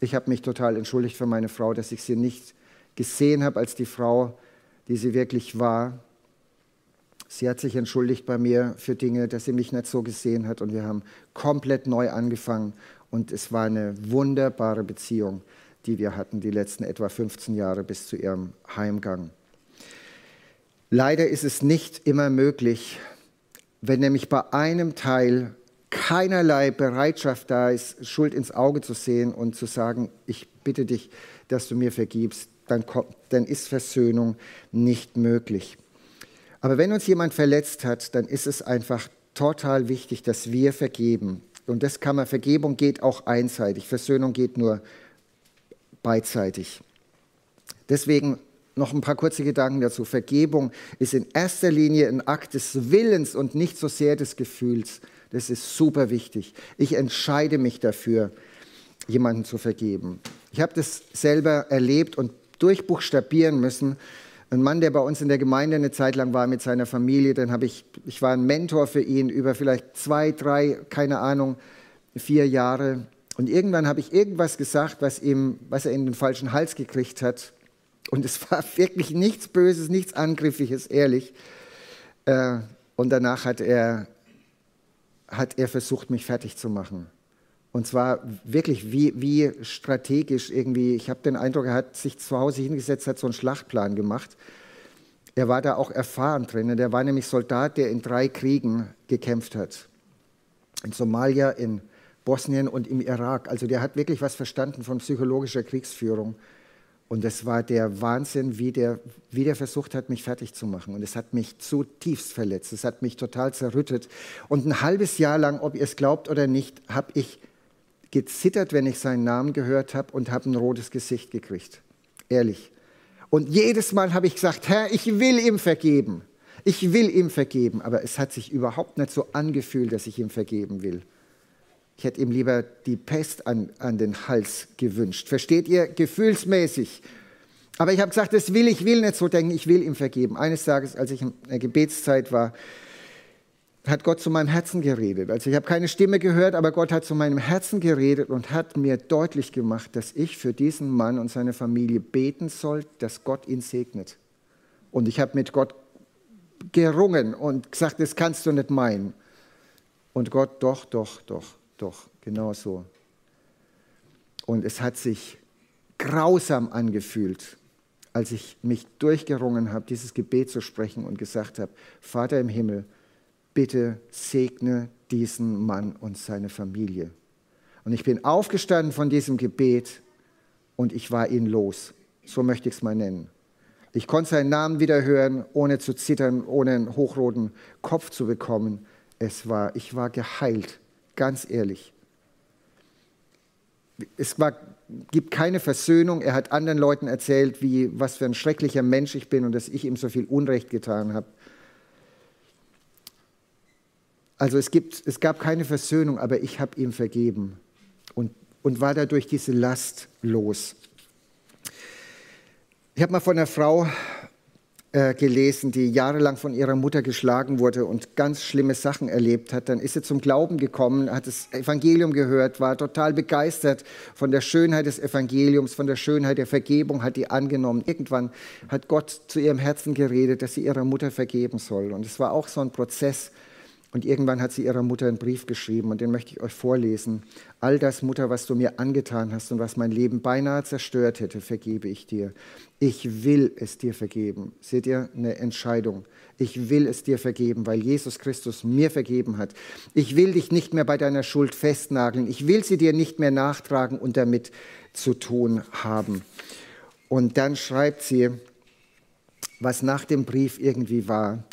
Ich habe mich total entschuldigt für meine Frau, dass ich sie nicht gesehen habe als die Frau, die sie wirklich war. Sie hat sich entschuldigt bei mir für Dinge, dass sie mich nicht so gesehen hat und wir haben komplett neu angefangen und es war eine wunderbare Beziehung, die wir hatten, die letzten etwa 15 Jahre bis zu ihrem Heimgang. Leider ist es nicht immer möglich, wenn nämlich bei einem Teil keinerlei Bereitschaft da ist, Schuld ins Auge zu sehen und zu sagen, ich bitte dich, dass du mir vergibst, dann, kommt, dann ist Versöhnung nicht möglich. Aber wenn uns jemand verletzt hat, dann ist es einfach total wichtig, dass wir vergeben. Und das kann man, Vergebung geht auch einseitig, Versöhnung geht nur beidseitig. Deswegen noch ein paar kurze Gedanken dazu. Vergebung ist in erster Linie ein Akt des Willens und nicht so sehr des Gefühls. Das ist super wichtig. Ich entscheide mich dafür, jemanden zu vergeben. Ich habe das selber erlebt und durchbuchstabieren müssen. Ein Mann, der bei uns in der Gemeinde eine Zeit lang war mit seiner Familie, dann habe ich, ich war ein Mentor für ihn über vielleicht zwei, drei, keine Ahnung, vier Jahre. Und irgendwann habe ich irgendwas gesagt, was, ihm, was er in den falschen Hals gekriegt hat. Und es war wirklich nichts Böses, nichts Angriffiges, ehrlich. Äh, und danach hat er, hat er versucht, mich fertig zu machen. Und zwar wirklich wie, wie strategisch irgendwie. Ich habe den Eindruck, er hat sich zu Hause hingesetzt, hat so einen Schlachtplan gemacht. Er war da auch erfahren drin. Er war nämlich Soldat, der in drei Kriegen gekämpft hat. In Somalia, in Bosnien und im Irak. Also der hat wirklich was verstanden von psychologischer Kriegsführung. Und es war der Wahnsinn, wie der, wie der versucht hat, mich fertig zu machen. Und es hat mich zutiefst verletzt. Es hat mich total zerrüttet. Und ein halbes Jahr lang, ob ihr es glaubt oder nicht, habe ich gezittert, wenn ich seinen Namen gehört habe und habe ein rotes Gesicht gekriegt. Ehrlich. Und jedes Mal habe ich gesagt, Herr, ich will ihm vergeben. Ich will ihm vergeben. Aber es hat sich überhaupt nicht so angefühlt, dass ich ihm vergeben will. Ich hätte ihm lieber die Pest an, an den Hals gewünscht. Versteht ihr? Gefühlsmäßig. Aber ich habe gesagt, das will ich, will nicht so denken, ich will ihm vergeben. Eines Tages, als ich in der Gebetszeit war, hat Gott zu meinem Herzen geredet. Also ich habe keine Stimme gehört, aber Gott hat zu meinem Herzen geredet und hat mir deutlich gemacht, dass ich für diesen Mann und seine Familie beten soll, dass Gott ihn segnet. Und ich habe mit Gott gerungen und gesagt, das kannst du nicht meinen. Und Gott, doch, doch, doch. Doch, genau so. Und es hat sich grausam angefühlt, als ich mich durchgerungen habe, dieses Gebet zu sprechen und gesagt habe, Vater im Himmel, bitte segne diesen Mann und seine Familie. Und ich bin aufgestanden von diesem Gebet und ich war ihn los. So möchte ich es mal nennen. Ich konnte seinen Namen wieder hören, ohne zu zittern, ohne einen hochroten Kopf zu bekommen. Es war, ich war geheilt ganz ehrlich. Es war, gibt keine Versöhnung. Er hat anderen Leuten erzählt, wie, was für ein schrecklicher Mensch ich bin und dass ich ihm so viel Unrecht getan habe. Also es, gibt, es gab keine Versöhnung, aber ich habe ihm vergeben und, und war dadurch diese Last los. Ich habe mal von einer Frau äh, gelesen, die jahrelang von ihrer Mutter geschlagen wurde und ganz schlimme Sachen erlebt hat. Dann ist sie zum Glauben gekommen, hat das Evangelium gehört, war total begeistert von der Schönheit des Evangeliums, von der Schönheit der Vergebung, hat die angenommen. Irgendwann hat Gott zu ihrem Herzen geredet, dass sie ihrer Mutter vergeben soll. Und es war auch so ein Prozess, und irgendwann hat sie ihrer Mutter einen Brief geschrieben und den möchte ich euch vorlesen. All das, Mutter, was du mir angetan hast und was mein Leben beinahe zerstört hätte, vergebe ich dir. Ich will es dir vergeben. Seht ihr eine Entscheidung? Ich will es dir vergeben, weil Jesus Christus mir vergeben hat. Ich will dich nicht mehr bei deiner Schuld festnageln. Ich will sie dir nicht mehr nachtragen und damit zu tun haben. Und dann schreibt sie, was nach dem Brief irgendwie war.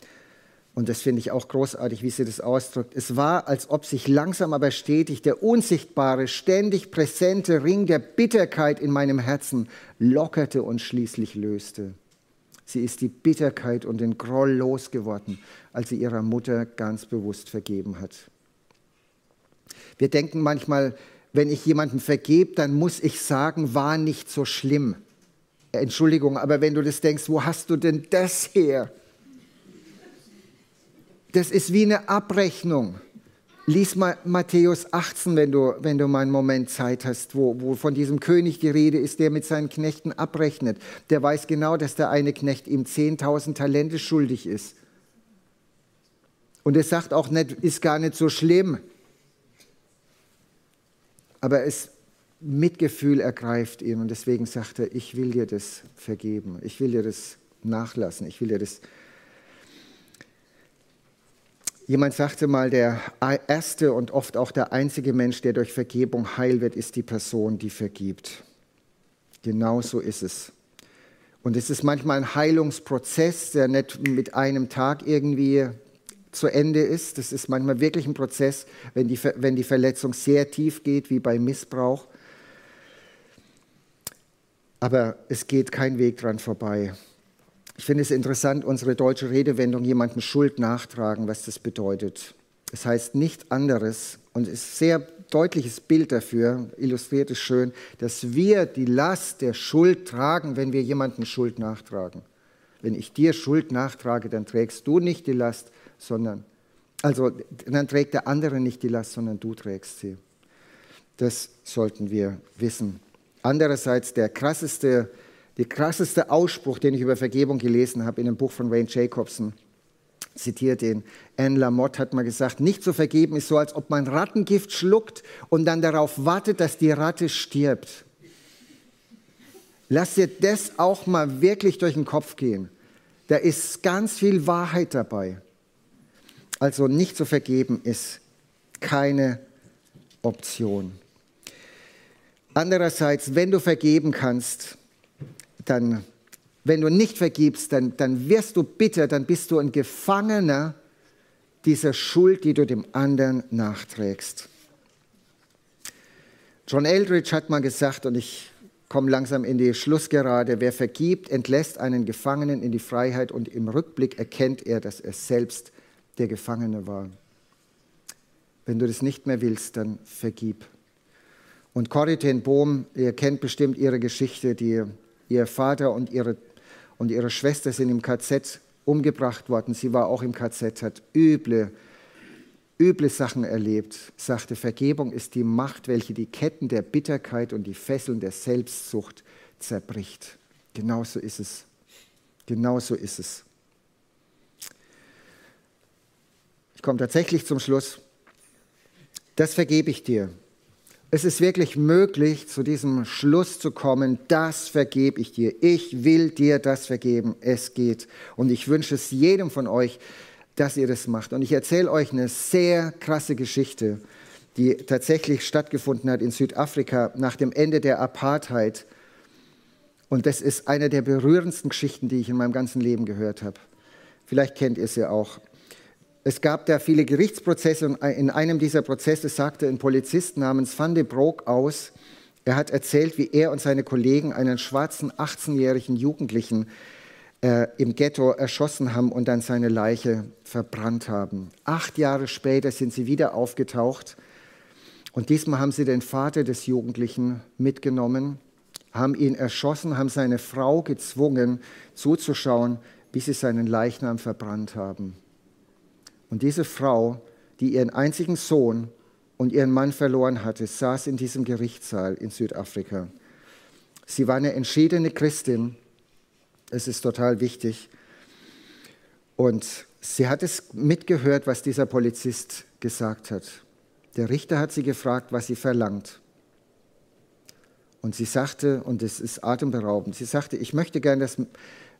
Und das finde ich auch großartig, wie sie das ausdrückt. Es war, als ob sich langsam aber stetig der unsichtbare, ständig präsente Ring der Bitterkeit in meinem Herzen lockerte und schließlich löste. Sie ist die Bitterkeit und den Groll losgeworden, als sie ihrer Mutter ganz bewusst vergeben hat. Wir denken manchmal, wenn ich jemandem vergebe, dann muss ich sagen, war nicht so schlimm. Entschuldigung, aber wenn du das denkst, wo hast du denn das her? Das ist wie eine Abrechnung. Lies mal Matthäus 18, wenn du, wenn du mal einen Moment Zeit hast, wo, wo von diesem König die Rede ist, der mit seinen Knechten abrechnet. Der weiß genau, dass der eine Knecht ihm 10.000 Talente schuldig ist. Und er sagt auch nicht, ist gar nicht so schlimm. Aber es Mitgefühl ergreift ihn und deswegen sagt er, ich will dir das vergeben, ich will dir das nachlassen, ich will dir das vergeben Jemand sagte mal, der erste und oft auch der einzige Mensch, der durch Vergebung heil wird, ist die Person, die vergibt. Genau so ist es. Und es ist manchmal ein Heilungsprozess, der nicht mit einem Tag irgendwie zu Ende ist. Das ist manchmal wirklich ein Prozess, wenn die, wenn die Verletzung sehr tief geht, wie bei Missbrauch. Aber es geht kein Weg dran vorbei. Ich finde es interessant, unsere deutsche Redewendung jemandem Schuld nachtragen, was das bedeutet. Es heißt nicht anderes und ist ein sehr deutliches Bild dafür, illustriert es schön, dass wir die Last der Schuld tragen, wenn wir jemandem Schuld nachtragen. Wenn ich dir Schuld nachtrage, dann trägst du nicht die Last, sondern, also dann trägt der andere nicht die Last, sondern du trägst sie. Das sollten wir wissen. Andererseits der krasseste der krasseste Ausspruch, den ich über Vergebung gelesen habe in dem Buch von Wayne Jacobson, zitiert ihn. Anne Lamotte hat mal gesagt, nicht zu vergeben ist so, als ob man Rattengift schluckt und dann darauf wartet, dass die Ratte stirbt. Lass dir das auch mal wirklich durch den Kopf gehen. Da ist ganz viel Wahrheit dabei. Also nicht zu vergeben ist keine Option. Andererseits, wenn du vergeben kannst, dann, wenn du nicht vergibst, dann, dann wirst du bitter, dann bist du ein Gefangener dieser Schuld, die du dem anderen nachträgst. John Eldridge hat mal gesagt, und ich komme langsam in die Schlussgerade, wer vergibt, entlässt einen Gefangenen in die Freiheit und im Rückblick erkennt er, dass er selbst der Gefangene war. Wenn du das nicht mehr willst, dann vergib. Und Corrie ten Bohm, ihr kennt bestimmt ihre Geschichte, die Ihr Vater und ihre, und ihre Schwester sind im KZ umgebracht worden. Sie war auch im KZ, hat üble, üble Sachen erlebt. Sagte, Vergebung ist die Macht, welche die Ketten der Bitterkeit und die Fesseln der Selbstsucht zerbricht. Genauso ist es. Genauso ist es. Ich komme tatsächlich zum Schluss. Das vergebe ich dir. Es ist wirklich möglich, zu diesem Schluss zu kommen, das vergebe ich dir. Ich will dir das vergeben. Es geht. Und ich wünsche es jedem von euch, dass ihr das macht. Und ich erzähle euch eine sehr krasse Geschichte, die tatsächlich stattgefunden hat in Südafrika nach dem Ende der Apartheid. Und das ist eine der berührendsten Geschichten, die ich in meinem ganzen Leben gehört habe. Vielleicht kennt ihr sie auch. Es gab da viele Gerichtsprozesse und in einem dieser Prozesse sagte ein Polizist namens Van de Broek aus, er hat erzählt, wie er und seine Kollegen einen schwarzen 18-jährigen Jugendlichen äh, im Ghetto erschossen haben und dann seine Leiche verbrannt haben. Acht Jahre später sind sie wieder aufgetaucht und diesmal haben sie den Vater des Jugendlichen mitgenommen, haben ihn erschossen, haben seine Frau gezwungen zuzuschauen, bis sie seinen Leichnam verbrannt haben. Und diese Frau, die ihren einzigen Sohn und ihren Mann verloren hatte, saß in diesem Gerichtssaal in Südafrika. Sie war eine entschiedene Christin. Es ist total wichtig. Und sie hat es mitgehört, was dieser Polizist gesagt hat. Der Richter hat sie gefragt, was sie verlangt. Und sie sagte, und es ist atemberaubend, sie sagte, ich möchte gerne, dass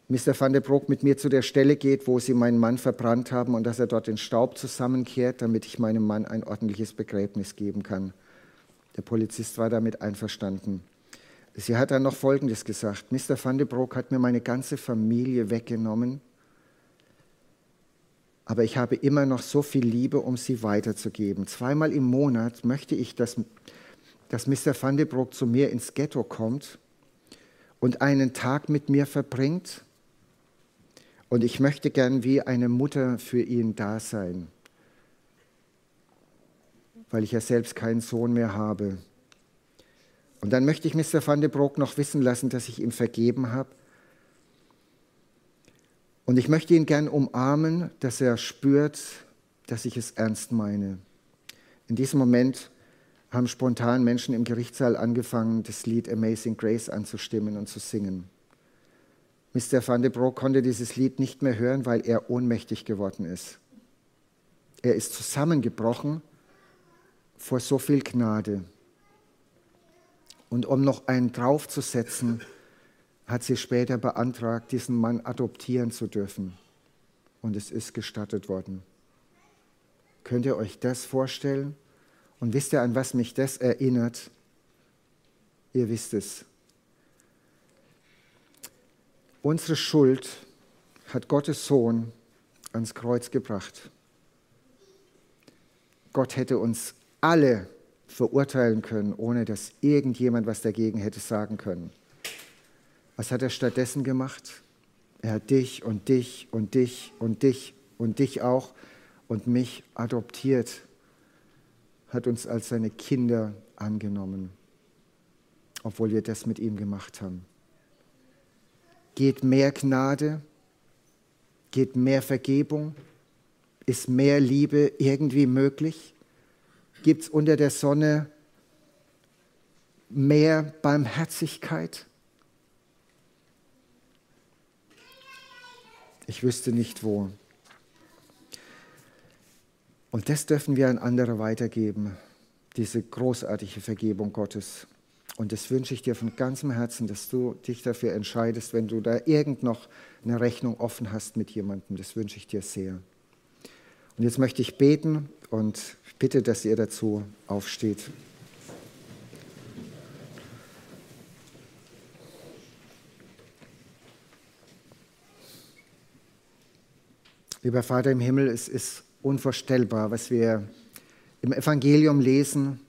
Mr. van der Broek mit mir zu der Stelle geht, wo sie meinen Mann verbrannt haben und dass er dort den Staub zusammenkehrt, damit ich meinem Mann ein ordentliches Begräbnis geben kann. Der Polizist war damit einverstanden. Sie hat dann noch Folgendes gesagt. Mr. van der Broek hat mir meine ganze Familie weggenommen, aber ich habe immer noch so viel Liebe, um sie weiterzugeben. Zweimal im Monat möchte ich, dass, dass Mr. van der Broek zu mir ins Ghetto kommt und einen Tag mit mir verbringt und ich möchte gern wie eine Mutter für ihn da sein, weil ich ja selbst keinen Sohn mehr habe. Und dann möchte ich Mr. van de Broek noch wissen lassen, dass ich ihm vergeben habe. Und ich möchte ihn gern umarmen, dass er spürt, dass ich es ernst meine. In diesem Moment haben spontan Menschen im Gerichtssaal angefangen, das Lied Amazing Grace anzustimmen und zu singen. Mr. Van de Broek konnte dieses Lied nicht mehr hören, weil er ohnmächtig geworden ist. Er ist zusammengebrochen vor so viel Gnade. Und um noch einen draufzusetzen, hat sie später beantragt, diesen Mann adoptieren zu dürfen. Und es ist gestattet worden. Könnt ihr euch das vorstellen? Und wisst ihr, an was mich das erinnert? Ihr wisst es. Unsere Schuld hat Gottes Sohn ans Kreuz gebracht. Gott hätte uns alle verurteilen können, ohne dass irgendjemand was dagegen hätte sagen können. Was hat er stattdessen gemacht? Er hat dich und dich und dich und dich und dich auch und mich adoptiert, hat uns als seine Kinder angenommen, obwohl wir das mit ihm gemacht haben. Geht mehr Gnade? Geht mehr Vergebung? Ist mehr Liebe irgendwie möglich? Gibt es unter der Sonne mehr Barmherzigkeit? Ich wüsste nicht wo. Und das dürfen wir an andere weitergeben, diese großartige Vergebung Gottes. Und das wünsche ich dir von ganzem Herzen, dass du dich dafür entscheidest, wenn du da irgend noch eine Rechnung offen hast mit jemandem. Das wünsche ich dir sehr. Und jetzt möchte ich beten und bitte, dass ihr dazu aufsteht. Lieber Vater im Himmel, es ist unvorstellbar, was wir im Evangelium lesen,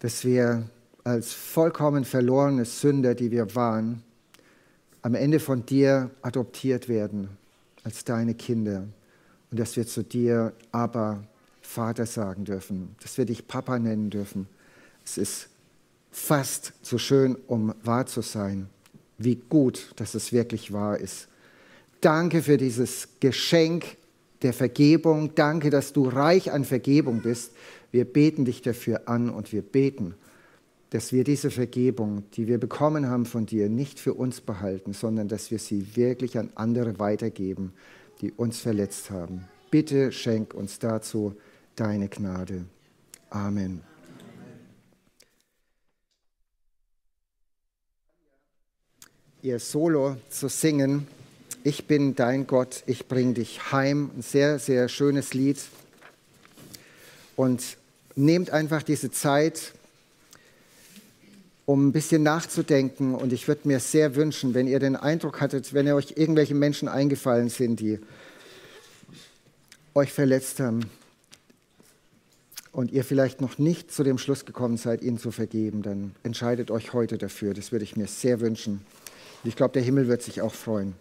dass wir als vollkommen verlorene Sünder, die wir waren, am Ende von dir adoptiert werden als deine Kinder und dass wir zu dir aber Vater sagen dürfen, dass wir dich Papa nennen dürfen. Es ist fast zu schön, um wahr zu sein. Wie gut, dass es wirklich wahr ist. Danke für dieses Geschenk der Vergebung. Danke, dass du reich an Vergebung bist. Wir beten dich dafür an und wir beten, dass wir diese Vergebung, die wir bekommen haben von dir, nicht für uns behalten, sondern dass wir sie wirklich an andere weitergeben, die uns verletzt haben. Bitte schenk uns dazu deine Gnade. Amen. Ihr Solo zu singen, ich bin dein Gott, ich bring dich heim. Ein sehr, sehr schönes Lied. Und nehmt einfach diese Zeit, um ein bisschen nachzudenken. Und ich würde mir sehr wünschen, wenn ihr den Eindruck hattet, wenn ihr euch irgendwelche Menschen eingefallen sind, die euch verletzt haben und ihr vielleicht noch nicht zu dem Schluss gekommen seid, ihnen zu vergeben, dann entscheidet euch heute dafür. Das würde ich mir sehr wünschen. Ich glaube, der Himmel wird sich auch freuen.